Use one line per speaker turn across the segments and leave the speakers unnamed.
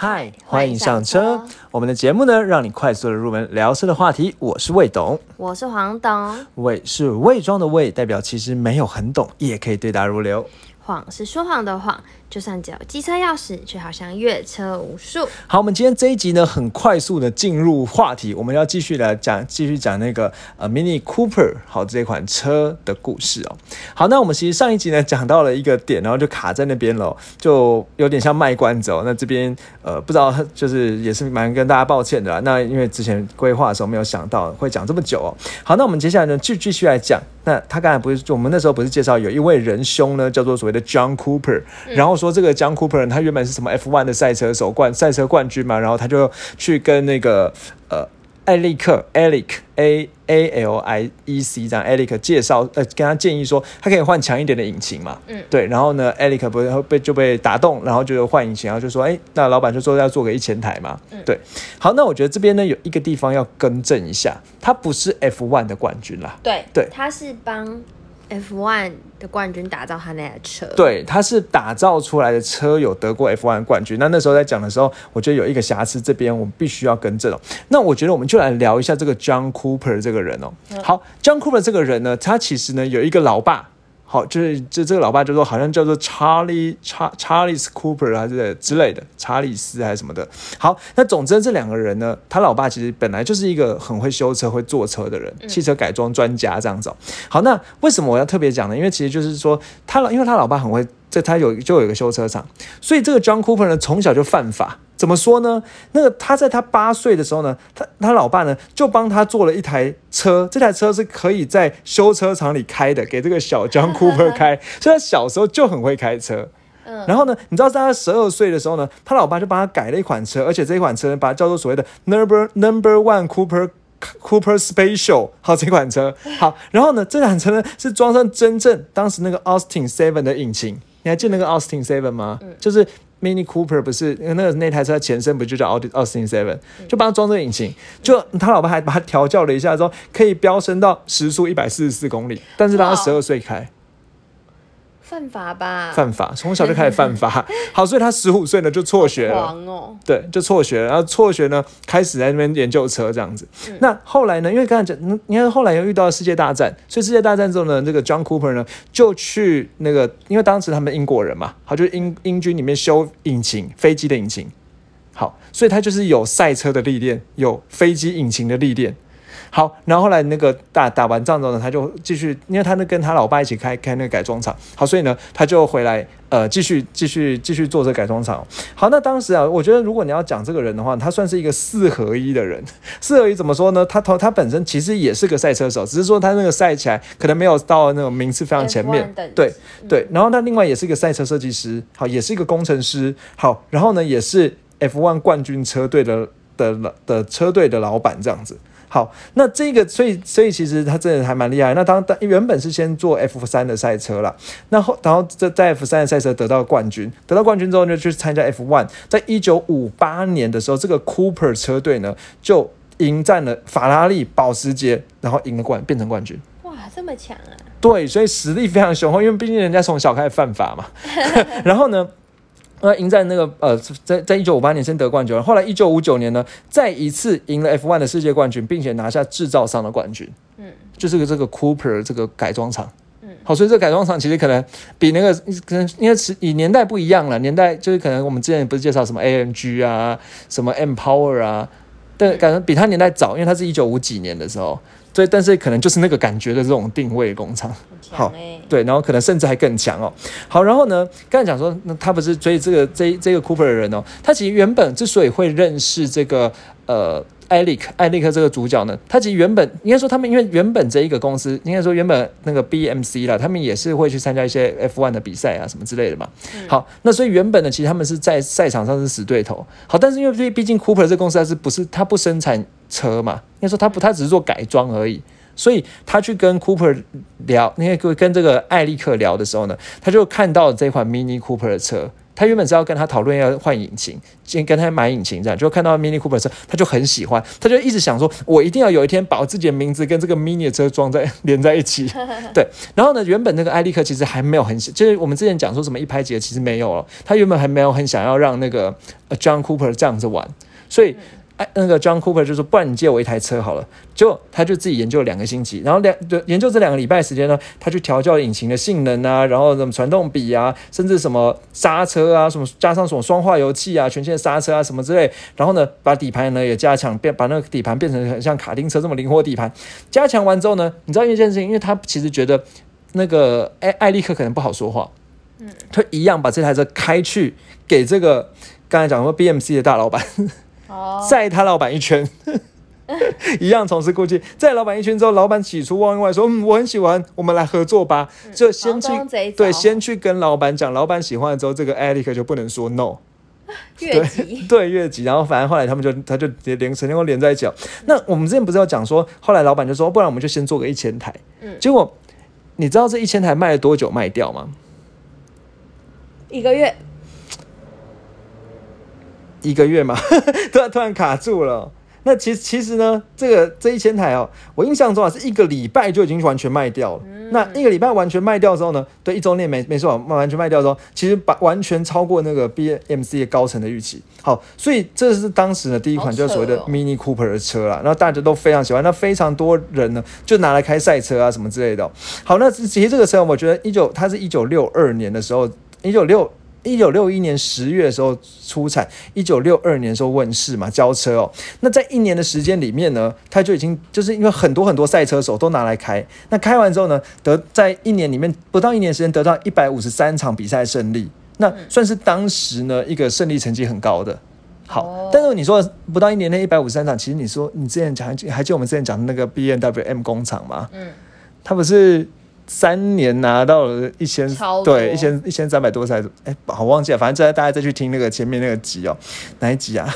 嗨，欢迎上车。我们的节目呢，让你快速的入门聊车的话题。我是魏董，
我是黄董。
魏是伪装的魏，代表其实没有很懂，也可以对答如流。
谎是说谎的谎。就算只有机车钥匙，却好像越车无数。
好，我们今天这一集呢，很快速的进入话题，我们要继续来讲，继续讲那个呃，Mini Cooper 好这款车的故事哦。好，那我们其实上一集呢讲到了一个点，然后就卡在那边了，就有点像卖关子哦。那这边呃，不知道就是也是蛮跟大家抱歉的啦。那因为之前规划的时候没有想到会讲这么久哦。好，那我们接下来呢就继续来讲。那他刚才不是我们那时候不是介绍有一位仁兄呢，叫做所谓的 John Cooper，然后。说这个江 Cooper 他原本是什么 F1 的赛车手冠赛车冠军嘛，然后他就去跟那个呃艾利克 Alic A A L I E C 这样 Alic 介绍呃跟他建议说他可以换强一点的引擎嘛，嗯。对，然后呢 Alic 不是被就被打动，然后就换引擎，然后就说哎那老板就说要做个一千台嘛，嗯。对，好那我觉得这边呢有一个地方要更正一下，他不是 F1 的冠军啦，
对对，他是帮。F1 的冠军打造他那台车，
对，他是打造出来的车有得过 F1 冠军。那那时候在讲的时候，我觉得有一个瑕疵，这边我们必须要更正哦。那我觉得我们就来聊一下这个 John Cooper 这个人哦。好，John Cooper 这个人呢，他其实呢有一个老爸。好，就是这这个老爸就说，好像叫做查理查查理斯 Cooper 还是之类的，查理斯还是什么的。好，那总之这两个人呢，他老爸其实本来就是一个很会修车、会坐车的人，汽车改装专家这样子。好，那为什么我要特别讲呢？因为其实就是说，他老因为他老爸很会，这他有就有一个修车厂，所以这个 John Cooper 呢，从小就犯法。怎么说呢？那个他在他八岁的时候呢，他他老爸呢就帮他做了一台车，这台车是可以在修车厂里开的，给这个小 John Cooper 开，所以他小时候就很会开车。嗯，然后呢，你知道在他十二岁的时候呢，他老爸就帮他改了一款车，而且这一款车把它叫做所谓的 Number Number One Cooper Cooper Special，好这款车 好，然后呢，这辆车呢是装上真正当时那个 Austin Seven 的引擎，你还记得那个 Austin Seven 吗？嗯，就是。Mini Cooper 不是那个那台车前身不就叫奥迪奥斯汀 Seven，就帮他装这个引擎，就他老婆还把他调教了一下，说可以飙升到时速一百四十四公里，但是他十二岁开。
犯法吧？
犯法，从小就开始犯法。好，所以他十五岁呢就辍学了。
哦。
对，就辍学，然后辍学呢开始在那边研究车这样子。那后来呢？因为刚才讲，你看后来又遇到世界大战，所以世界大战之后呢，这个 John Cooper 呢就去那个，因为当时他们英国人嘛，他，就英英军里面修引擎，飞机的引擎。好，所以他就是有赛车的历练，有飞机引擎的历练。好，然后后来那个打打完仗之后呢，他就继续，因为他那跟他老爸一起开开那个改装厂，好，所以呢，他就回来呃继续继续继续做这改装厂。好，那当时啊，我觉得如果你要讲这个人的话，他算是一个四合一的人。四合一怎么说呢？他他他本身其实也是个赛车手，只是说他那个赛起来可能没有到那种名次非常前面。对对，然后他另外也是一个赛车设计师，好，也是一个工程师，好，然后呢也是 F1 冠军车队的的的车队的老板这样子。好，那这个，所以，所以其实他真的还蛮厉害。那当当原本是先做 F 三的赛车了，那后然后在在 F 三的赛车得到冠军，得到冠军之后呢，就去参加 F one。在一九五八年的时候，这个 Cooper 车队呢就迎战了法拉利、保时捷，然后赢了冠，变成冠军。
哇，这么强啊！
对，所以实力非常雄厚，因为毕竟人家从小开始犯法嘛。然后呢？呃，赢在那个呃，在在一九五八年先得冠军，后来一九五九年呢，再一次赢了 F1 的世界冠军，并且拿下制造商的冠军。嗯，就是个这个 Cooper 这个改装厂。嗯，好，所以这改装厂其实可能比那个可能因为是以年代不一样了，年代就是可能我们之前不是介绍什么 AMG 啊，什么 M Power 啊，但感觉比他年代早，因为他是一九五几年的时候。所以，但是可能就是那个感觉的这种定位工厂，
好，
对，然后可能甚至还更强哦。好，然后呢，刚才讲说，那他不是追这个这这个 Cooper 的人哦，他其实原本之所以会认识这个呃。艾利克，艾利克这个主角呢，他其实原本应该说他们，因为原本这一个公司，应该说原本那个 BMC 啦，他们也是会去参加一些 F1 的比赛啊什么之类的嘛。好，那所以原本呢，其实他们是在赛场上是死对头。好，但是因为毕竟 Cooper 这公司它是不是它不生产车嘛？应该说他不，他只是做改装而已。所以他去跟 Cooper 聊，那个跟这个艾利克聊的时候呢，他就看到这款 Mini Cooper 的车。他原本是要跟他讨论要换引擎，先跟他买引擎这样，就看到 Mini Cooper 车，他就很喜欢，他就一直想说，我一定要有一天把我自己的名字跟这个 Mini 的车装在连在一起。对，然后呢，原本那个艾利克其实还没有很，就是我们之前讲说什么一拍即合，其实没有了，他原本还没有很想要让那个 John Cooper 这样子玩，所以。哎，那个 John Cooper 就说：“不然你借我一台车好了。”就他就自己研究了两个星期，然后两就研究这两个礼拜时间呢，他去调教引擎的性能啊，然后什么传动比啊，甚至什么刹车啊，什么加上什么双化油器啊，全线刹车啊什么之类。然后呢，把底盘呢也加强，变把那个底盘变成很像卡丁车这么灵活底盘。加强完之后呢，你知道一件事情，因为他其实觉得那个艾艾利克可能不好说话，嗯，他一样把这台车开去给这个刚才讲说 BMC 的大老板。载他老板一圈，一样从事过去。载老板一圈之后，老板喜出望外说：“嗯，我很喜欢，我们来合作吧。”就先去对，先去跟老板讲，老板喜欢了之后，这个艾利克就不能说 no。
越级
对越级，然后反正后来他们就他就连成功连在一起。那我们之前不是要讲说，后来老板就说：“不然我们就先做个一千台。”嗯，结果你知道这一千台卖了多久卖掉吗？
一个月。
一个月嘛，突然突然卡住了。那其实其实呢，这个这一千台哦，我印象中啊是一个礼拜就已经完全卖掉了。那一个礼拜完全卖掉之后呢，对一周内没没错，完完全卖掉之后，其实把完全超过那个 BMC 的高层的预期。好，所以这是当时的第一款，就是所谓的 Mini Cooper 的车啦。然后大家都非常喜欢，那非常多人呢就拿来开赛车啊什么之类的。好，那其实这个车我觉得一九，它是一九六二年的时候，一九六。一九六一年十月的时候出产，一九六二年时候问世嘛，交车哦。那在一年的时间里面呢，它就已经就是因为很多很多赛车手都拿来开，那开完之后呢，得在一年里面不到一年时间得到一百五十三场比赛胜利，那算是当时呢一个胜利成绩很高的。好，但是你说不到一年内一百五十三场，其实你说你之前讲还记得我们之前讲的那个 B N W M 工厂吗？嗯，它不是。三年拿到了一千，对，一千一千三百多台，哎，好忘记了，反正再大家再去听那个前面那个集哦，哪一集啊？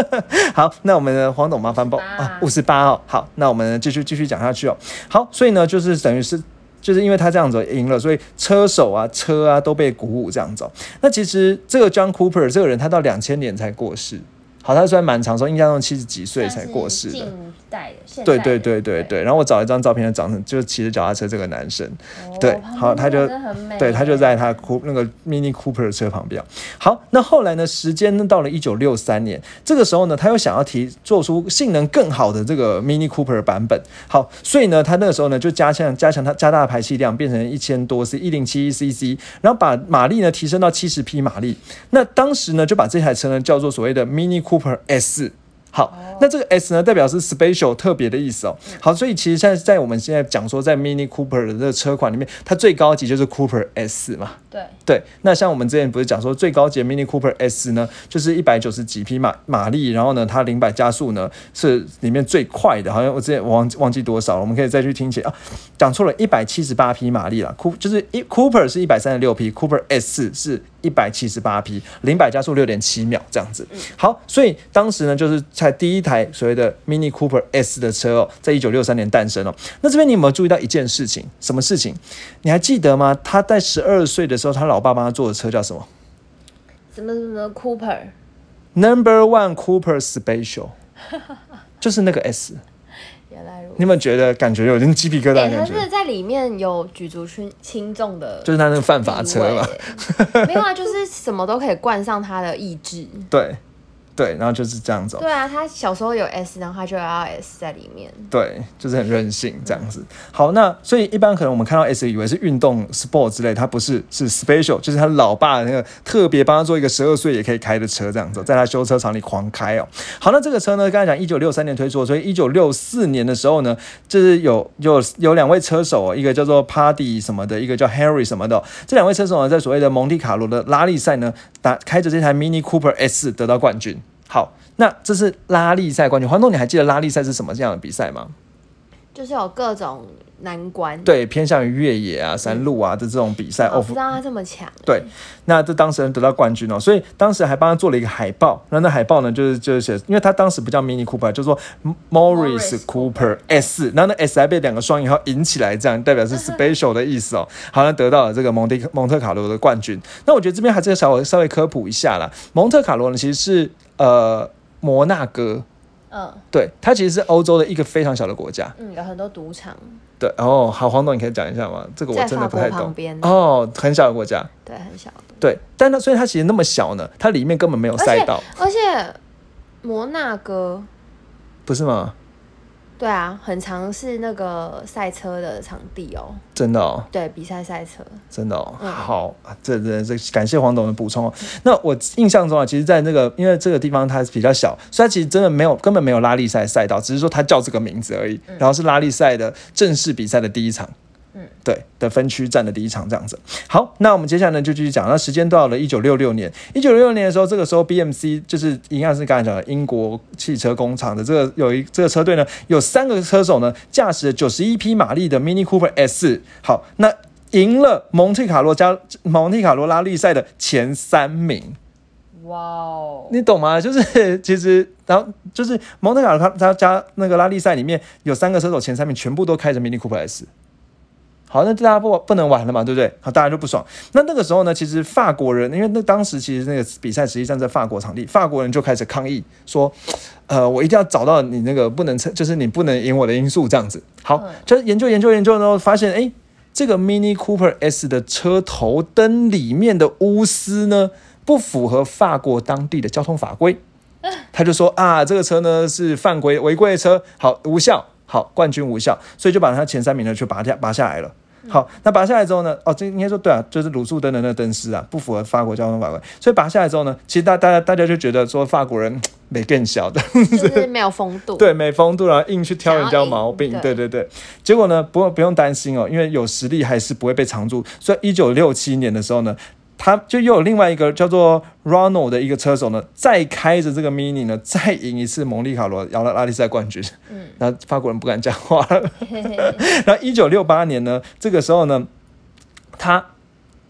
好，那我们的黄董麻烦报啊，五十八号。好，那我们继续继续讲下去哦。好，所以呢，就是等于是，就是因为他这样子赢了，所以车手啊、车啊都被鼓舞这样子。那其实这个 John Cooper 这个人，他到两千年才过世。好，他虽然蛮长寿，印象中七十几岁才过世的。
代的，
对对对对对。然后我找一张照片，长成就骑着脚踏车这个男生，对，好，他就对他就在他库那个 Mini Cooper 的车旁边。好，那后来呢？时间呢到了一九六三年，这个时候呢，他又想要提做出性能更好的这个 Mini Cooper 版本。好，所以呢，他那个时候呢就加强加强它加大排气量，变成一千多 c 一零七 cc，然后把马力呢提升到七十匹马力。那当时呢就把这台车呢叫做所谓的 Mini Cooper S。好，那这个 S 呢，代表是 special 特别的意思哦。好，所以其实现在在我们现在讲说，在 Mini Cooper 的这个车款里面，它最高级就是 Cooper S 嘛。
对
对，那像我们之前不是讲说最高级 Mini Cooper S 呢，就是一百九十几匹马马力，然后呢，它零百加速呢是里面最快的，好像我之前忘忘记多少了，我们可以再去听起啊，讲错了，一百七十八匹马力了。Coop 就是一 Cooper 是一百三十六匹，Cooper S 是一百七十八匹，零百加速六点七秒这样子。好，所以当时呢，就是才第一台所谓的 Mini Cooper S 的车哦，在一九六三年诞生哦。那这边你有没有注意到一件事情？什么事情？你还记得吗？他在十二岁的。时候，他老爸帮他做的车叫什么？
什么什么
Cooper？Number One Cooper Special，就是那个 S。
原来如
你有没有觉得感觉有点鸡皮疙瘩？感
觉是在里面有举足轻轻重的，
就是他那个犯法车嘛。
没有啊，就是什么都可以冠上他的意志。
对。对，然后就是这样子。
对啊，他小时候有 S，然后他就要 S 在里面。
对，就是很任性这样子。好，那所以一般可能我们看到 S 以为是运动 sport 之类，它不是，是 special，就是他老爸那个特别帮他做一个十二岁也可以开的车这样子，在他修车厂里狂开哦。好，那这个车呢，刚才讲一九六三年推出，所以一九六四年的时候呢，就是有有有两位车手哦，一个叫做 Paddy 什么的，一个叫 Harry 什么的，这两位车手呢，在所谓的蒙迪卡罗的拉力赛呢，打开着这台 Mini Cooper S 得到冠军。好，那这是拉力赛冠军。黄东，你还记得拉力赛是什么这样的比赛吗？
就是有各种难关。
对，偏向于越野啊、山路啊的这种比赛。
我不知道他这么强。
对，那这当时人得到冠军哦，所以当时还帮他做了一个海报。那那海报呢，就是就是写，因为他当时不叫 Mini Cooper，就说 Morris Cooper S，然后那 S 还被两个双引号引起来，这样代表是 special 的意思哦。好像得到了这个蒙迪蒙特卡罗的冠军。那我觉得这边还是要稍微稍微科普一下啦。蒙特卡罗呢，其实是呃摩纳哥。嗯，对，它其实是欧洲的一个非常小的国家。
嗯，有很多赌场。
对，哦，好，黄董，你可以讲一下吗？这个我真的不太懂。哦，很小的国家。
对，很小。
对，但它所以它其实那么小呢，它里面根本没有赛道。
而且摩纳哥
不是吗？
对啊，很常是那个赛车的场地哦。
真的哦。
对，比赛赛车。
真的哦。好，这这这感谢黄董的补充哦。那我印象中啊，其实，在那个因为这个地方它比较小，所以它其实真的没有根本没有拉力赛赛道，只是说它叫这个名字而已。然后是拉力赛的正式比赛的第一场。对的分区站的第一场这样子，好，那我们接下来呢就继续讲。那时间到了一九六六年，一九六六年的时候，这个时候 BMC 就是一样是刚才讲的英国汽车工厂的这个有一这个车队呢，有三个车手呢驾驶九十一匹马力的 Mini Cooper S，好，那赢了蒙特卡罗加蒙特卡罗拉力赛的前三名。哇哦，你懂吗？就是其实然后就是蒙特卡罗他他加那个拉力赛里面有三个车手前三名全部都开着 Mini Cooper S。好，那大家不不能玩了嘛，对不对？好，大家就不爽。那那个时候呢，其实法国人，因为那当时其实那个比赛实际上在法国场地，法国人就开始抗议说，呃，我一定要找到你那个不能就是你不能赢我的因素这样子。好，就研究研究研究，然后发现，哎，这个 Mini Cooper S 的车头灯里面的钨丝呢，不符合法国当地的交通法规。他就说啊，这个车呢是犯规违规的车，好无效。好，冠军无效，所以就把他前三名呢就拔掉拔下来了。好，那拔下来之后呢？哦，这应该说对啊，就是卤素灯的那个灯丝啊，不符合法国交通法规，所以拔下来之后呢，其实大大家大家就觉得说法国人 没更小的，
就是 没有风度，
对，没风度，然后硬去挑人家毛病，对对对。结果呢，不不用担心哦，因为有实力还是不会被藏住。所以一九六七年的时候呢。他就又有另外一个叫做 Ronald 的一个车手呢，再开着这个 Mini 呢，再赢一次蒙利卡罗摇了拉力赛冠军。嗯，然后法国人不敢讲话了。然后一九六八年呢，这个时候呢，他。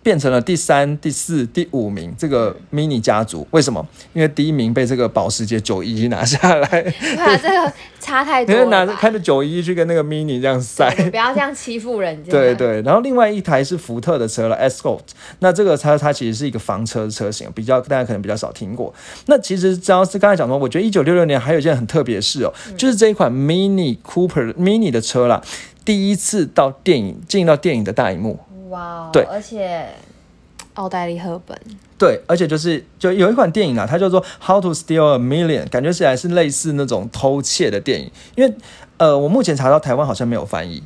变成了第三、第四、第五名，这个 mini 家族为什么？因为第一名被这个保时捷九一拿下来，
哇，这个差太多。
拿着开着九一去跟那个 mini 这样赛，
不要这样欺负人家。
对对，然后另外一台是福特的车了，Escort。那这个车它其实是一个房车车型，比较大家可能比较少听过。那其实只要是刚才讲说，我觉得一九六六年还有一件很特别的事哦，就是这一款 mini Cooper mini 的车啦，第一次到电影进到电影的大荧幕。哇，对，
而且奥黛丽·赫本，
对，而且就是就有一款电影啊，它叫做《How to Steal a Million》，感觉起来是类似那种偷窃的电影。因为呃，我目前查到台湾好像没有翻译，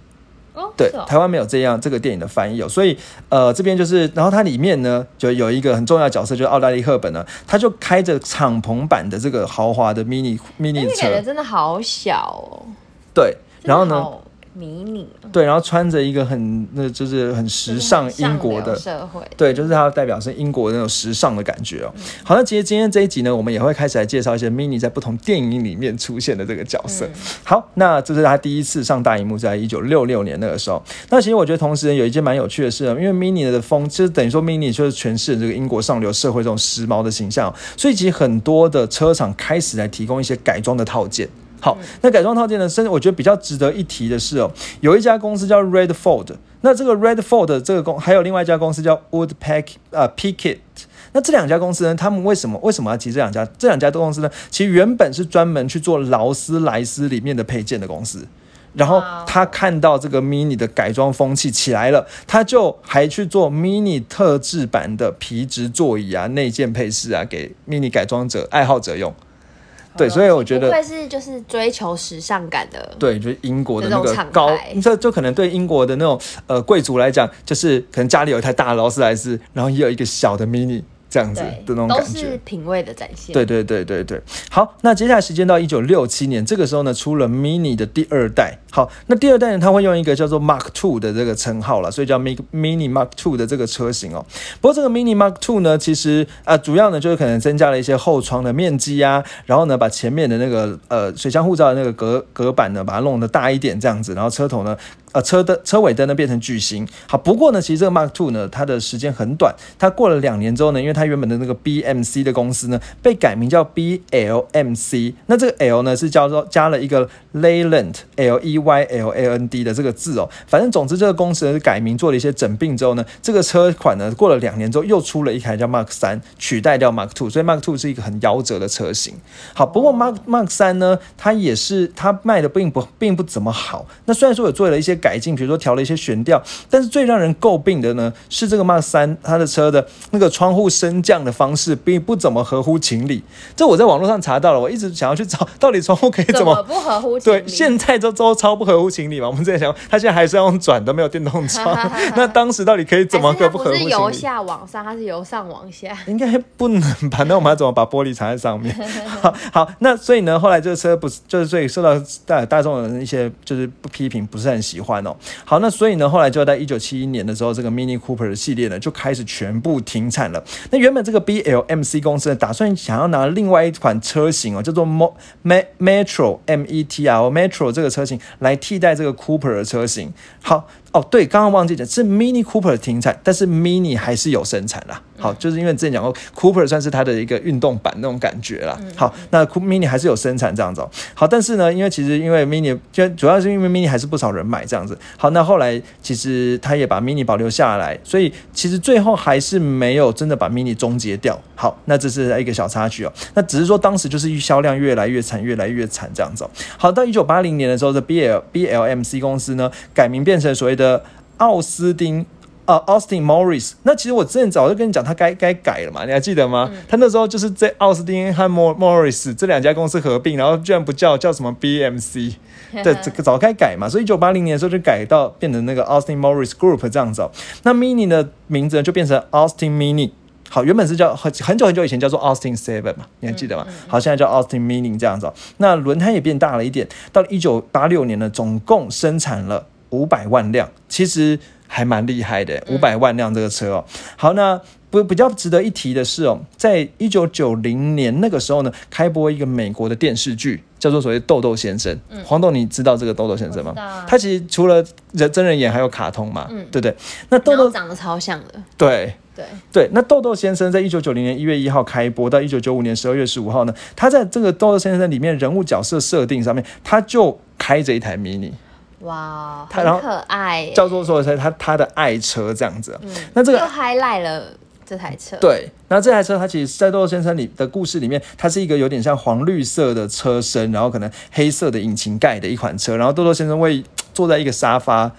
哦，对，台湾没有这样这个电影的翻译哦，所以呃，这边就是，然后它里面呢，就有一个很重要的角色，就是奥黛丽·赫本呢，他就开着敞篷版的这个豪华的 mini mini 车，
真的好小哦，
对，然后呢？
迷你
对，然后穿着一个很那就是很时尚英国的
社会，
对，就是它代表是英国那种时尚的感觉哦。好，那其实今天这一集呢，我们也会开始来介绍一些 mini 在不同电影里面出现的这个角色。好，那这是他第一次上大荧幕，在一九六六年那个时候。那其实我觉得同时有一件蛮有趣的事，因为 mini 的风，其实等于说 mini 就是诠释这个英国上流社会这种时髦的形象，所以其实很多的车厂开始来提供一些改装的套件。好，那改装套件呢？甚至我觉得比较值得一提的是哦，有一家公司叫 Redford，那这个 Redford 这个公还有另外一家公司叫 Woodpack 啊 Picket，那这两家公司呢，他们为什么为什么要提这两家？这两家公司呢，其实原本是专门去做劳斯莱斯里面的配件的公司，然后他看到这个 Mini 的改装风气起来了，他就还去做 Mini 特制版的皮质座椅啊、内件配饰啊，给 Mini 改装者爱好者用。对，所以我觉得
会是就是追求时尚感的，
对，就是英国的那个高，这就可能对英国的那种呃贵族来讲，就是可能家里有一台大劳斯莱斯，然后也有一个小的 mini，这样子的那种感觉
是。品味的展现。
对对对对对，好，那接下来时间到一九六七年，这个时候呢，出了 Mini 的第二代。好，那第二代呢，它会用一个叫做 Mark Two 的这个称号了，所以叫 Mi- Mini Mark Two 的这个车型哦。不过这个 Mini Mark Two 呢，其实啊、呃主要呢就是可能增加了一些后窗的面积啊，然后呢，把前面的那个呃水箱护罩的那个隔隔板呢，把它弄得大一点这样子，然后车头呢。呃，车灯车尾灯呢变成巨型。好，不过呢，其实这个 Mark Two 呢，它的时间很短，它过了两年之后呢，因为它原本的那个 BMC 的公司呢，被改名叫 BLMC。那这个 L 呢是叫做加了一个 Leyland L E Y L A N D 的这个字哦。反正总之这个公司呢改名做了一些整并之后呢，这个车款呢过了两年之后又出了一台叫 Mark 三，取代掉 Mark Two，所以 Mark Two 是一个很夭折的车型。好，不过 Mark Mark 三呢，它也是它卖的并不并不怎么好。那虽然说有做了一些改进，比如说调了一些悬吊，但是最让人诟病的呢是这个 Mark 三它的车的那个窗户升降的方式并不怎么合乎情理。这我在网络上查到了，我一直想要去找到底窗户可以怎么。
不合乎情理对，
现在都都超不合乎情理嘛。我们之前想，他现在还是要用转的，没有电动窗。那当时到底可以怎么不合乎情
不是由？下往上，它是由上往下。
应该不能吧？那我们要怎么把玻璃藏在上面？好，好，那所以呢，后来这个车不是就是所以受到大大众的一些就是不批评，不是很喜欢哦。好，那所以呢，后来就在一九七一年的时候，这个 Mini Cooper 的系列呢就开始全部停产了。那原本这个 BLMC 公司呢，打算想要拿另外一款车型哦，叫做 Mo Me Metro M E T R Metro 这个车型来替代这个 Cooper 的车型。好。哦，对，刚刚忘记讲是 Mini Cooper 停产，但是 Mini 还是有生产啦。好，就是因为之前讲过，Cooper 算是它的一个运动版那种感觉啦。好，那 Mini 还是有生产这样子、哦。好，但是呢，因为其实因为 Mini 就主要是因为 Mini 还是不少人买这样子。好，那后来其实他也把 Mini 保留下来，所以其实最后还是没有真的把 Mini 终结掉。好，那这是一个小插曲哦。那只是说当时就是销量越来越惨，越来越惨这样子、哦。好，到一九八零年的时候，这 BL BLMC 公司呢改名变成所谓的奥斯汀。呃、a u s t i n Morris，那其实我之前早就跟你讲，他该该改了嘛，你还记得吗？他那时候就是在奥斯汀和 Mor Morris 这两家公司合并，然后居然不叫叫什么 BMC，对，这个早该改嘛，所以一九八零年的时候就改到变成那个 Austin Morris Group 这样子、哦。那 Mini 的名字呢就变成 Austin Mini。好，原本是叫很很久很久以前叫做 Austin Seven 嘛，你还记得吗？好，现在叫 Austin Mini 这样子、哦。那轮胎也变大了一点，到了一九八六年呢，总共生产了五百万辆，其实还蛮厉害的，五百万辆这个车哦。好，那不比较值得一提的是哦，在一九九零年那个时候呢，开播一个美国的电视剧，叫做所谓豆豆先生。黄豆，你知道这个豆豆先生吗？他其实除了人真人演，还有卡通嘛，对不对？那豆豆
长得超像的，
对。
对，
对，那豆豆先生在一九九零年一月一号开播，到一九九五年十二月十五号呢，他在这个豆豆先生里面人物角色设定上面，他就开着一台 mini，
哇，
它然后
很可爱，
叫做说是他他的爱车这样子。嗯那这
又
个
highlight 了这台车。，
对，那这台车它其实，在豆豆先生里的故事里面，它是一个有点像黄绿色的车身，然后可能黑色的引擎盖的一款车，然后豆豆先生会坐在一个沙发。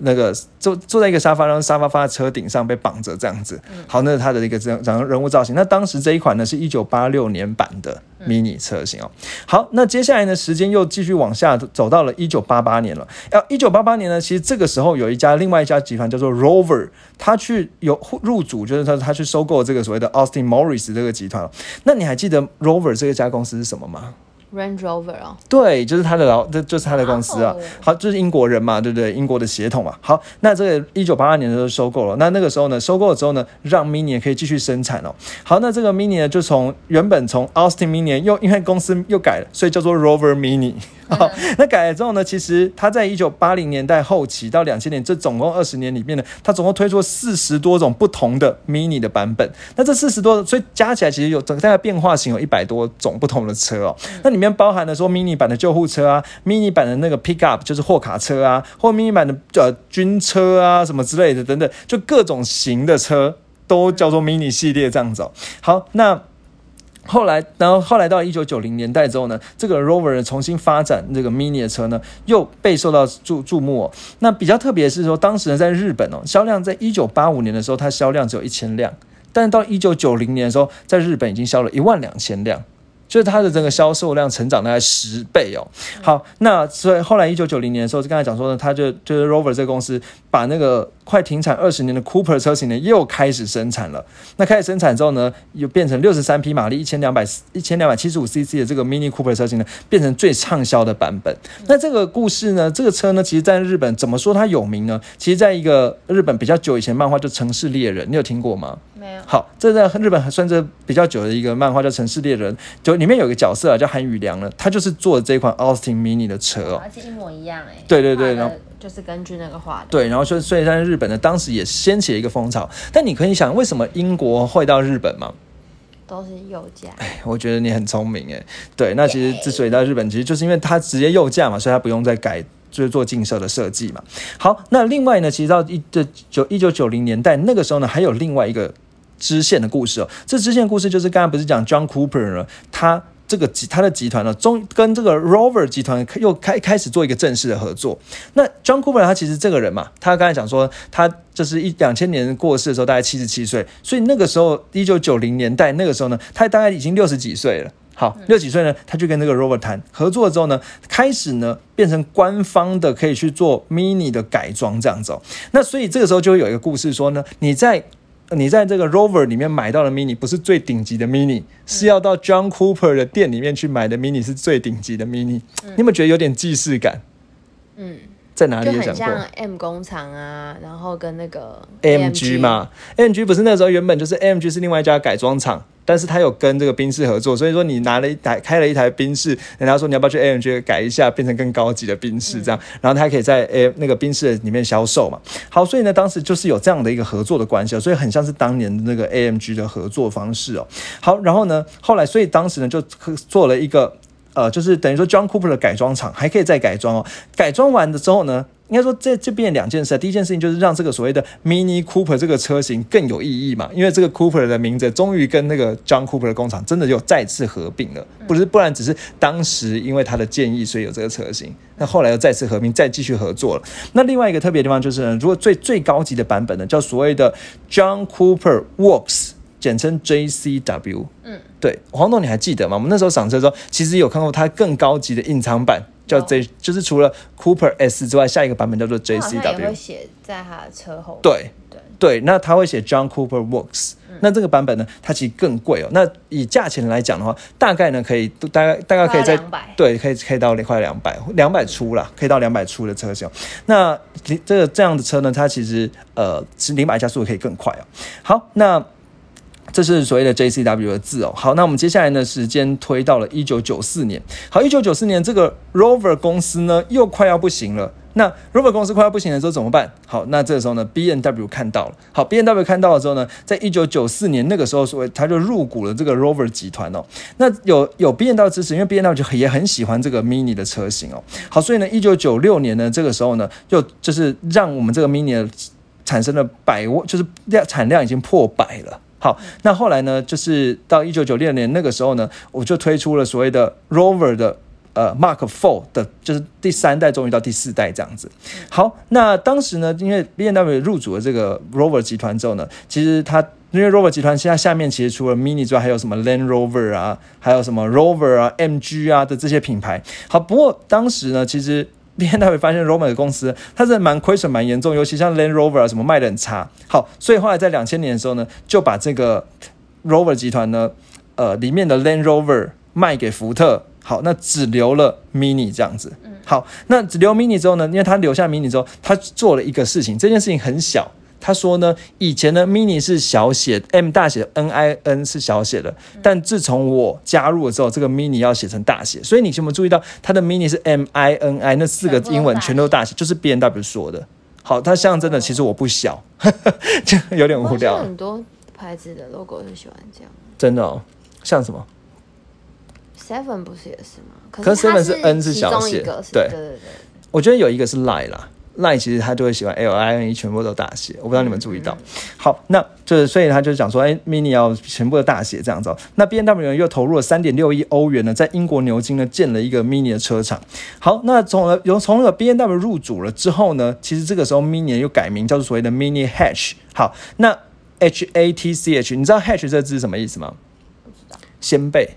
那个坐坐在一个沙发，然后沙发放在车顶上被绑着这样子。好，那是它的一个这样人物造型。那当时这一款呢是一九八六年版的 mini 车型哦。好，那接下来呢时间又继续往下走到了一九八八年了。要一九八八年呢，其实这个时候有一家另外一家集团叫做 Rover，他去有入主，就是他他去收购这个所谓的 Austin Morris 这个集团哦。那你还记得 Rover 这个家公司是什么吗？
Range Rover 哦，
对，就是他的老，这就是他的公司啊。好，就是英国人嘛，对不对？英国的血统嘛。好，那这个一九八二年的时候收购了，那那个时候呢，收购了之后呢，让 Mini 也可以继续生产哦。好，那这个 Mini 呢，就从原本从 Austin Mini 又因为公司又改了，所以叫做 Rover Mini。好，那改了之后呢，其实它在一九八零年代后期到两千年这总共二十年里面呢，它总共推出四十多种不同的 Mini 的版本。那这四十多，所以加起来其实有整个大概变化型有一百多种不同的车哦。那里里面包含了说 mini 版的救护车啊，mini 版的那个 pickup 就是货卡车啊，或 mini 版的呃军车啊什么之类的等等，就各种型的车都叫做 mini 系列这样子哦。好，那。后来，然后后来到一九九零年代之后呢，这个 Rover 重新发展这个 Mini 的车呢，又备受到注注目哦。那比较特别的是说，当时呢在日本哦，销量在一九八五年的时候，它销量只有一千辆，但是到一九九零年的时候，在日本已经销了一万两千辆。就是它的整个销售量成长大概十倍哦。好，那所以后来一九九零年的时候，就刚才讲说呢，他就就是 Rover 这个公司把那个快停产二十年的 Cooper 车型呢，又开始生产了。那开始生产之后呢，又变成六十三匹马力、一千两百一千两百七十五 CC 的这个 Mini Cooper 车型呢，变成最畅销的版本。那这个故事呢，这个车呢，其实在日本怎么说它有名呢？其实在一个日本比较久以前漫画叫《城市猎人》，你有听过吗？
没有，
好，这在日本还算是比较久的一个漫画，叫《城市猎人》，就里面有一个角色啊，叫韩宇良呢，他就是做的这款 Austin Mini 的车哦。
而且一模一样哎。
对对对然后
就是根据那个画的。
对，然后所以所以在日本呢，当时也掀起了一个风潮。但你可以想，为什么英国会到日本吗？
都是右驾。
我觉得你很聪明哎。对，那其实之所以到日本，其实就是因为它直接右驾嘛，所以它不用再改。就是做进设的设计嘛。好，那另外呢，其实到一这九一九九零年代那个时候呢，还有另外一个支线的故事哦。这支线故事就是刚刚不是讲 John Cooper 呢，他这个集他的集团呢，中跟这个 Rover 集团又开开始做一个正式的合作。那 John Cooper 他其实这个人嘛，他刚才讲说他就是一两千年过世的时候大概七十七岁，所以那个时候一九九零年代那个时候呢，他大概已经六十几岁了。好，六几岁呢？他就跟那个 Rover 谈合作之后呢，开始呢变成官方的可以去做 Mini 的改装这样子哦。那所以这个时候就会有一个故事说呢，你在你在这个 Rover 里面买到的 Mini 不是最顶级的 Mini，是要到 John Cooper 的店里面去买的 Mini 是最顶级的 Mini。你有没有觉得有点既视感？
嗯，
在哪里讲过
很像 M 工厂啊，然后跟那个
？AMG 嘛，AMG 不是那时候原本就是 AMG 是另外一家改装厂，但是他有跟这个宾士合作，所以说你拿了一台开了一台宾士，人家说你要不要去 AMG 改一下，变成更高级的宾士这样，然后他还可以在 A 那个宾士里面销售嘛。好，所以呢，当时就是有这样的一个合作的关系哦，所以很像是当年的那个 AMG 的合作方式哦。好，然后呢，后来所以当时呢就做了一个。呃，就是等于说 John Cooper 的改装厂还可以再改装哦。改装完了之后呢，应该说这这边两件事。第一件事情就是让这个所谓的 Mini Cooper 这个车型更有意义嘛，因为这个 Cooper 的名字终于跟那个 John Cooper 的工厂真的就再次合并了，不是不然只是当时因为他的建议所以有这个车型，那后来又再次合并，再继续合作了。那另外一个特别的地方就是呢，如果最最高级的版本呢，叫所谓的 John Cooper Works。简称 JCW，嗯，对，黄董你还记得吗？我们那时候赏车的时候，其实有看过它更高级的隐藏版，叫 J，就是除了 Cooper S 之外，下一个版本叫做
好像也会。写在它的车后。
对
对，
对，那它会写 John Cooper Works，、那这个版本呢，它其实更贵哦。那以价钱来讲的话，大概呢可以大概大概可以在
200
对，可以可以到快两百两百出啦，可以到两百出的车型哦。那这个这样的车呢，它其实呃是零百加速可以更快哦。好，那。这是所谓的 JCW 的字哦。好，那我们接下来呢，时间推到了一九九四年。好，一九九四年这个 Rover 公司呢又快要不行了。那 Rover 公司快要不行了之后怎么办？好，那这个时候呢，B N W 看到了。好，B N W 看到了之后呢，在一九九四年那个时候，所谓他就入股了这个 Rover 集团哦。那有有 B N W 支持，因为 B N W 就也很喜欢这个 Mini 的车型哦。好，所以呢，一九九六年呢，这个时候呢，就就是让我们这个 Mini 产生了百万，就是量产量已经破百了。好，那后来呢，就是到一九九六年那个时候呢，我就推出了所谓的 Rover 的呃 Mark Four 的，就是第三代终于到第四代这样子。好，那当时呢，因为 B M W 入主了这个 Rover 集团之后呢，其实它因为 Rover 集团现在下面其实除了 Mini 之外，还有什么 Land Rover 啊，还有什么 Rover 啊、MG 啊的这些品牌。好，不过当时呢，其实 B N W 发现 Roman 的公司，它是蛮亏损蛮严重，尤其像 Land Rover 啊什么卖的很差。好，所以后来在两千年的时候呢，就把这个 Rover 集团呢，呃，里面的 Land Rover 卖给福特。好，那只留了 Mini 这样子。好，那只留 Mini 之后呢，因为他留下 Mini 之后，他做了一个事情，这件事情很小。他说呢，以前的，mini 是小写 M 大写，N I N 是小写的，但自从我加入了之后，这个 mini 要写成大写，所以你有没有注意到它的 mini 是 M I N I 那四个英文全都大写，就是 B N W 说的。好，它象征的其实我不小，就有点无
我
聊，
很多牌子的 logo 是喜欢这样。
真的哦。像什么
？Seven 不是也是吗？可
是 Seven 是 N 是
其
小写对
对对对。
我觉得有一个是 lie 啦，lie 其实他就会喜欢 L I N E 全部都大写，我不知道你们注意到。好，那就是所以他就讲说，哎，mini 要全部的大写这样子哦。那 B N W 呢又投入了三点六亿欧元呢，在英国牛津呢建了一个 mini 的车厂。好，那从而由从那个 B N W 入主了之后呢，其实这个时候 mini 又改名叫做所谓的 mini hatch。好，那 H A T C H，你知道 hatch 这个字是什么意思吗？
不知道
掀背。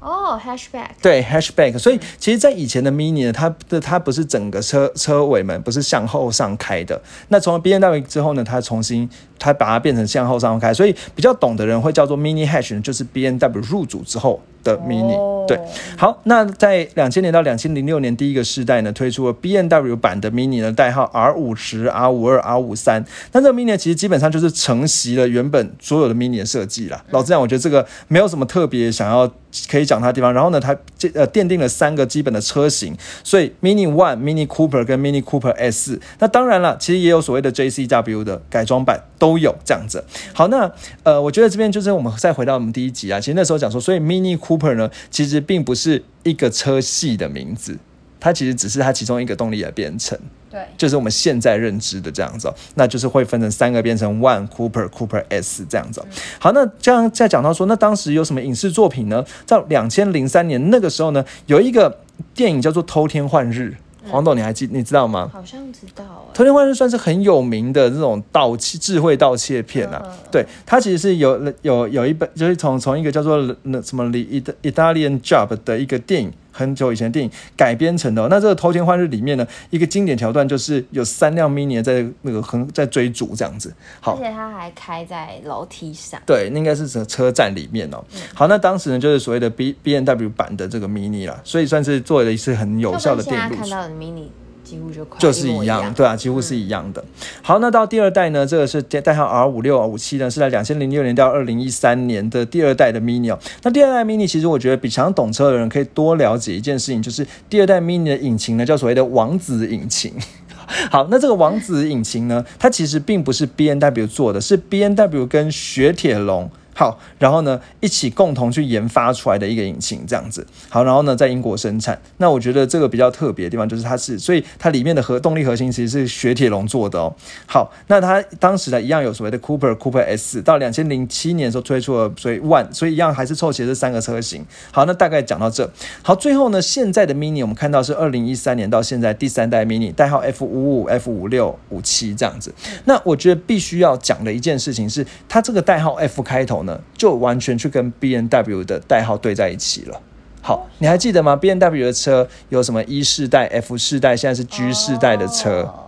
哦，hashback
对，hashback 所以其实，在以前的 Mini 呢，它的它不是整个车车尾门不是向后上开的。那从 B N W 之后呢，它重新它把它变成向后上开，所以比较懂的人会叫做 Mini Hatch，就是 B N W 入主之后。的 Mini、
哦
对，好，那在两千年到两千零六年第一个世代呢，推出了 B N W 版的 Mini 呢，代号 R 五十、R 五二、R 五三。那这个 Mini 呢其实基本上就是承袭了原本所有的 Mini 的设计啦。老实讲，我觉得这个没有什么特别想要可以讲它的地方。然后呢，它这呃奠定了三个基本的车型，所以 Mini One、Mini Cooper 跟 Mini Cooper S。那当然了，其实也有所谓的 JCW 的改装版都有这样子。好，那呃，我觉得这边就是我们再回到我们第一集啊，其实那时候讲说，所以 Mini Cooper 呢，其实并不是一个车系的名字，它其实只是它其中一个动力的编程。
对，
就是我们现在认知的这样子、哦，那就是会分成三个变成 One Cooper Cooper S 这样子哦、好，那这样再讲到说，那当时有什么影视作品呢？在两千零三年那个时候呢，有一个电影叫做《偷天换日》，黄董你还记你知道吗？
好像知道欸、
偷天换日算是很有名的这种盗窃智慧盗窃片啊。
嗯嗯
对，它其实是有有有一本，就是从从一个叫做那什么里意大 Italian Job 的一个电影。很久以前的电影改编成的哦、那这个《偷天换日》里面呢，一个经典桥段就是有三辆 Mini 在那个很在追逐这样子。好
而，且它还开在楼梯上。
对，那应该是车车站里面哦。好，那当时呢就是所谓的 B B N W 版的这个 Mini 啦，所以算是做了一次很有效的电路
现在看到的 mini 几乎就
是
一
样，对啊，几乎是一样的。好，那到第二代呢，这个是代号 R 五六、五七呢，是在两千零六年到二零一三年的第二代的 Mini 哦。那第二代 Mini 其实我觉得比常懂车的人可以多了解一件事情，就是第二代 Mini 的引擎呢叫所谓的王子引擎。好，那这个王子引擎呢，它其实并不是 B N W 做的，是 B N W 跟雪铁龙。好，然后呢，一起共同去研发出来的一个引擎，这样子。好，然后呢，在英国生产。那我觉得这个比较特别的地方就是它是，所以它里面的核动力核心其实是雪铁龙做的哦。好，那它当时呢一样有所谓的 Cooper、Cooper S，到两千零七年的时候推出了所以 One，所以一样还是凑齐这三个车型。好，那大概讲到这。好，最后呢，现在的 Mini 我们看到是二零一三年到现在第三代 Mini，代号 F 五五、F 五六、五七这样子。那我觉得必须要讲的一件事情是，它这个代号 F 开头呢呢，就完全去跟 B N W 的代号对在一起了。好，你还记得吗？B N W 的车有什么一世代、F 世代，现在是 G 世代的车。
哦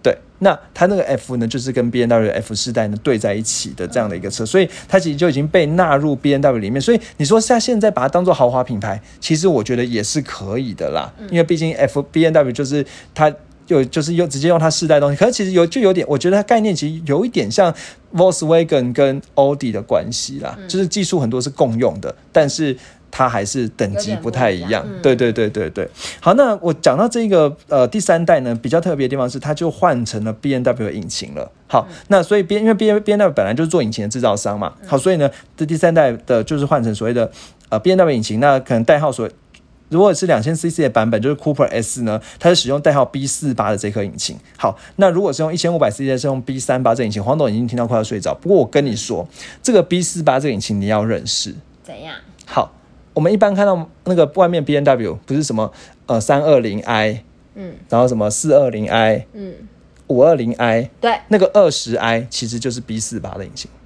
对，那它那个 F 呢，就是跟 B N W 的 F 世代呢对在一起的这样的一个车，所以它其实就已经被纳入 B N W 里面。所以你说像现在把它当做豪华品牌，其实我觉得也是可以的啦，因为毕竟 F B N W 就是它。有就是用直接用它世代东西，可是其实有就有点，我觉得它概念其实有一点像 Volkswagen 跟奥迪的关系啦，就是技术很多是共用的，但是它还是等级不太一样。对对对对对。好，那我讲到这个呃第三代呢，比较特别的地方是，它就换成了 B N W 引擎了。好，那所以 B 因为 B B N W 本来就是做引擎的制造商嘛，好，所以呢这第三代的就是换成所谓的呃 B N W 引擎，那可能代号所。如果是两千 CC 的版本，就是 Cooper S 呢，它是使用代号 B 四八的这颗引擎。好，那如果是用一千五百 CC 是用 B 三八这引擎，黄董已经听到快要睡着。不过我跟你说，这个 B 四八这个引擎你要认识。
怎样？
好，我们一般看到那个外面 B N W 不是什么呃三二零 i，
嗯
然后什么四二零 i、
嗯，
五二零 i，
对，
那个二十 i 其实就是 B 四八的引擎，
哦，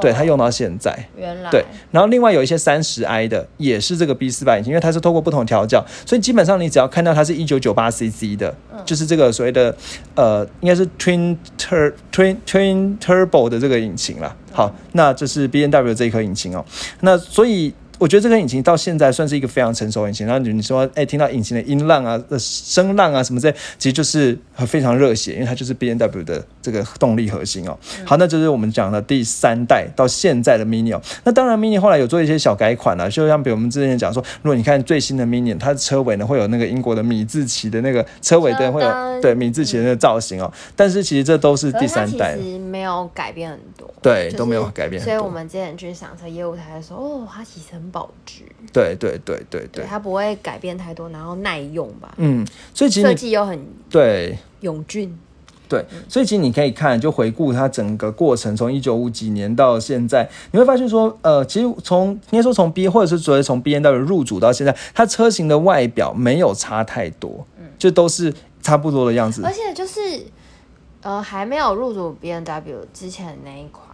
对，它用到现在。
原来
对，然后另外有一些三十 i 的也是这个 B 四八引擎，因为它是透过不同调教，所以基本上你只要看到它是一九九八 cc 的，就是这个所谓的呃，应该是 twin tur twin twin turbo 的这个引擎啦。好，那这是 B N W 这一颗引擎哦。那所以我觉得这个引擎到现在算是一个非常成熟的引擎。然后你说，哎，听到引擎的音浪啊、呃声浪啊什么这，其实就是非常热血，因为它就是 B N W 的这个动力核心哦。好，那就是我们讲的第三代到现在的 Mini 哦。那当然，Mini 后来有做一些小改款了、就像比如我们之前讲说，如果你看最新的 Mini，它的车尾呢会有那个英国的米字旗的那个车尾灯会有对米字旗的那个造型哦。但是其实这都是第三代其
实没有改变很多，就是
对都没有改变很多
所以我们之前去赏车业务台的时候，哦，它其实很保值，
对对对对对，
它不会改变太多，然后耐用吧，
嗯，所以其实
设
你
计又很
对。
永俊，
对，所以其实你可以看，就回顾它整个过程，从一九五几年到现在，你会发现说，呃，其实从应该说从 B 或者是所谓从 B N W 入主到现在，它车型的外表没有差太多，嗯就都是差不多的样子。
而。且就是呃还没有入主 B N W 之前的那一款，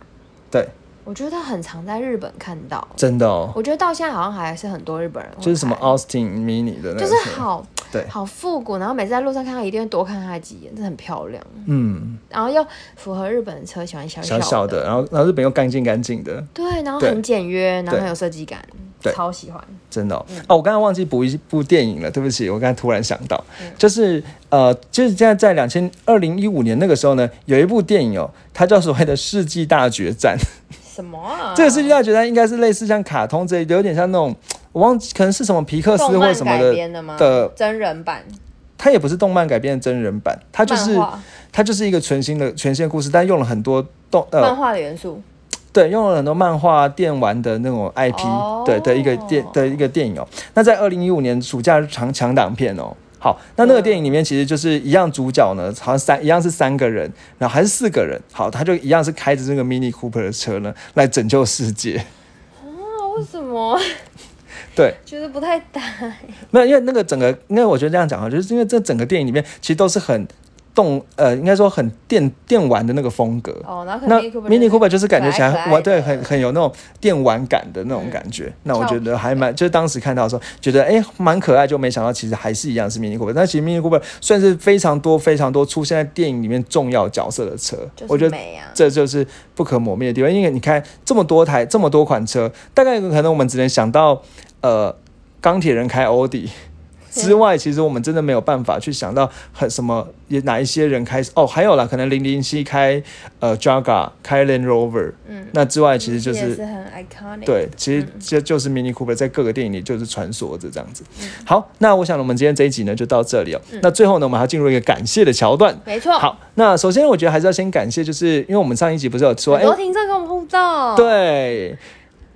对，
我觉得很常在日本看到，
真的哦，
我觉得到现在好像还是很多日本人会
就是什么
开
Austin Mini 的那个
就，是好
对。
好复古，然后每次在路上看到一定会多看它几眼，真的很漂亮，
嗯，
然后又符合日本的车喜欢小
小
的，
小的，然后然后日本又干净干净的，
对，然后很简约，然后很有设计感，
对
超喜欢。
真的哦。哦我刚刚忘记补一部电影了，对不起，我刚才突然想到，就是呃，就是现在在两千二零一五年那个时候呢，有一部电影哦，它叫所谓的《世纪大决战》。
什么啊？
这个世界大决战应该是类似像卡通这，有点像那种我忘记可能是什么皮克斯或什么的
编的真人版，
它也不是动漫改编的真人版，它就是它就是一个全新的全新的故事，但用了很多动呃
漫画的元素。
对，用了很多漫画、电玩的那种 IP，、
哦
对的一个电的一个电影哦。那在二零一五年暑假长强档片哦。好，那那个电影里面其实就是一样，主角呢好像三一样是三个人，然后还是四个人。好，他就一样是开着这个 Mini Cooper 的车呢，来拯救世界。
啊，为什么？
对，
觉得不太搭。
没有，因为那个整个，因为我觉得这样讲啊，就是因为这整个电影里面其实都是很动，呃，应该说很电电玩的那个风格。
哦，然后
那
能
Mini Cooper 就是感觉起来哇，对，很很有那种电玩感的那种感觉。那我觉得还蛮，就是当时看到的时候觉得哎蛮可爱，就没想到其实还是一样是 Mini Cooper。但其实 Mini Cooper 算是非常多非常多出现在电影里面重要角色的车，
就是
我觉得。这就是不可磨灭的地方。因为你看这么多台这么多款车，大概可能我们只能想到呃钢铁人开欧迪。之外，其实我们真的没有办法去想到很什么，也哪一些人开始哦，还有啦，可能零零七开呃 Jaga 开 Land Rover，
嗯，
那之外其实就是
很 iconic。，
对，其实这就是 Mini Cooper 在各个电影里就是穿梭着这样子。好，那我想我们今天这一集呢就到这里哦。那最后呢，我们还要进入一个感谢的桥段。
没错。
好，那首先我觉得还是要先感谢，就是因为我们上一集不是有说，哎、
很多听众跟我们互动，，
对，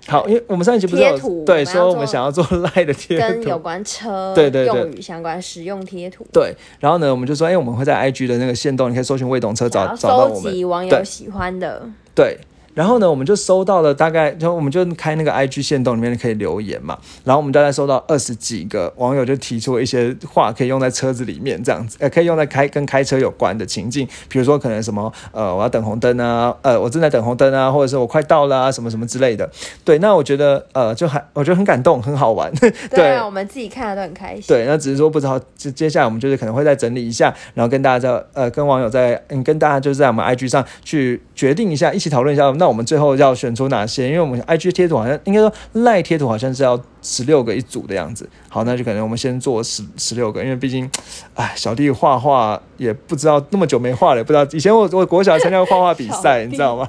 好，因为我们上一集不是有对说我们想要做 赖的贴图。
跟有关车
对对对
用语相关实用贴图，
对，然后呢，我们就说，哎、我们会在 IG 的那个线动，你可以搜寻“未懂车找”找到我们。
收集网友喜欢的，
对，然后呢，我们就收到了大概，就我们就开那个 IG 线动里面可以留言嘛，然后我们大概收到二十几个网友就提出一些话可以用在车子里面这样子，呃，可以用在开跟开车有关的情境，比如说可能什么呃我要等红灯啊，呃我正在等红灯啊，或者是我快到了啊，什么什么之类的。对，那我觉得呃就还我觉得很感动，很好玩。
对啊，我们自己看了都很开心。
对，那只是说不知道，接接下来我们就是可能会再整理一下，然后跟大家在呃跟网友在嗯跟大家就是在我们 IG 上去决定一下，一起讨论一下，那我们最后要选出哪些？因为我们 IG 贴图好像应该说赖贴图好像是要十六个一组的样子。好，那就可能我们先做十十六个，因为毕竟，哎，小弟画画也不知道那么久没画了，也不知道以前我我国小参加过画画比赛，你知道吗？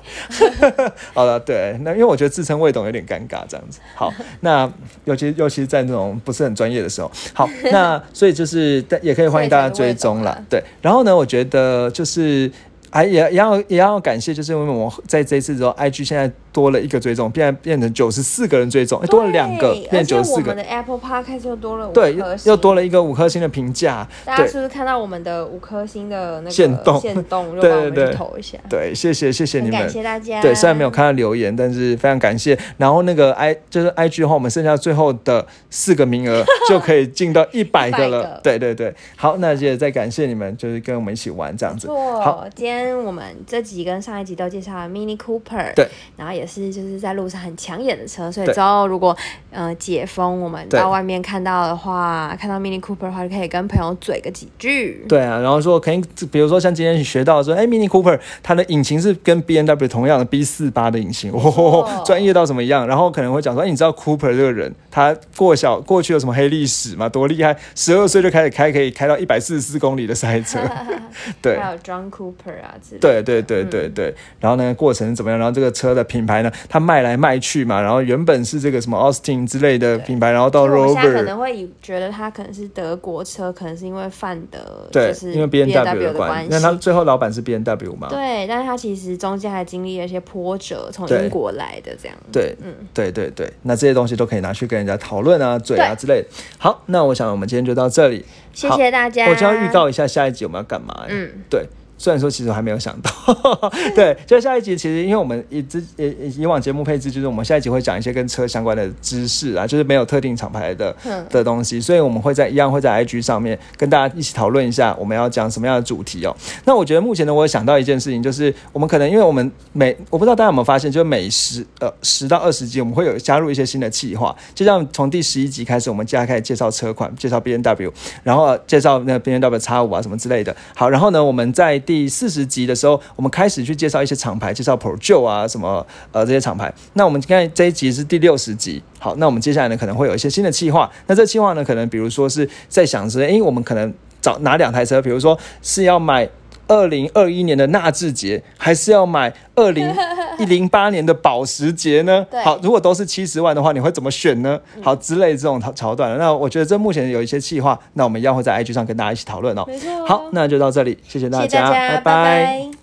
好了，对，那因为我觉得自称未懂有点尴尬，这样子。好，那尤其尤其是在那种不是很专业的时候，好，那所以就是但也可以欢迎大家追踪啦
所以才是未懂啊，
对。然后呢，我觉得就是。还也也要也要感谢，就是因为我们在这一次之后，IG 现在多了一个追踪，变变成九十四个人追踪，哎多了两个，变成九十四个
我们的，Apple Podcast 又多了五
对，又多了一个五颗星的评价，
大家是不是看到我们的五颗星的那个
限动
限动，
对对
对投一下？
对，谢谢谢谢你们
感，谢大家。
对，虽然没有看到留言，但是非常感谢。然后那个 i 就是 i g 的话，我们剩下最后的四个名额就可以进到 一百个了
100个。
对对对，好，那也再感谢你们，就是跟我们一起玩这样子。好，
今天我们这集跟上一集都介绍了 Mini Cooper，
对，
然后也是就是在路上很抢眼的车，所以之后如果呃解封，我们到外面看到的话，看到 Mini Cooper 的话，就可以跟朋友嘴个几句。
对啊，然后说可以，比如说像今天你学到说，哎，Mini Cooper 它的引擎是跟 B N W 同样的 B 四八的引擎，哦，专业到什么样？然后可能会讲说，哎，你知道 Cooper 这个人，他过小过去有什么黑历史吗？多厉害，十二岁就开始开，可以开到一百四十四公里的赛车，对。
还有 John Cooper 啊之类的。
对对对对对，然后呢，过程怎么样？然后这个车的品牌呢，它卖来卖去嘛，然后原本是这个什么 Austin 之类的品牌，然后到
我们现在可
Rover，
能会以觉得它可能是德国车，可能是因为范德
对
就，是
因为 B N W
的
关系，那他最后老板是 B N W 嘛？
对，但是它其实中间还经历了一些波折，从英国来的这样。
对，
嗯
对对对，那这些东西都可以拿去跟人家讨论啊、嘴啊之类的。好，那我想我们今天就到这里。
谢
好
谢大家。
我就要预告一下下一集我们要干嘛、欸。
嗯，
对，虽然说其实我还没有想到，对，就下一集其实因为我们以之以以往节目配置就是我们下一集会讲一些跟车相关的知识啊，就是没有特定厂牌的
嗯
的东西，所以我们会在一样会在 IG 上面跟大家一起讨论一下我们要讲什么样的主题哦。那我觉得目前呢，我有想到一件事情，就是我们可能因为我们每我不知道大家有没有发现，就是每十呃十到二十集我们会有加入一些新的企划，就像从第十一集开始，我们接下来开始介绍车款，介绍 B N W，然后介绍那个 B N W 叉五啊什么之类的。好，然后呢，我们在第第四十集的时候，我们开始去介绍一些厂牌，介绍 Projo 啊什么呃这些厂牌。那我们现在这一集是第六十集，好，那我们接下来呢可能会有一些新的计划。那这计划呢，可能比如说是在想着，诶，我们可能找哪两台车，比如说是要买。二零二一年的纳智捷，还是要买二零 一零八年的保时捷呢？好，如果都是七十万的话，你会怎么选呢？好，之类这种桥桥段，那我觉得这目前有一些计划，那我们一样会在 IG 上跟大家一起讨论哦。好，那就到这里，谢谢大
谢谢大家，
拜
拜拜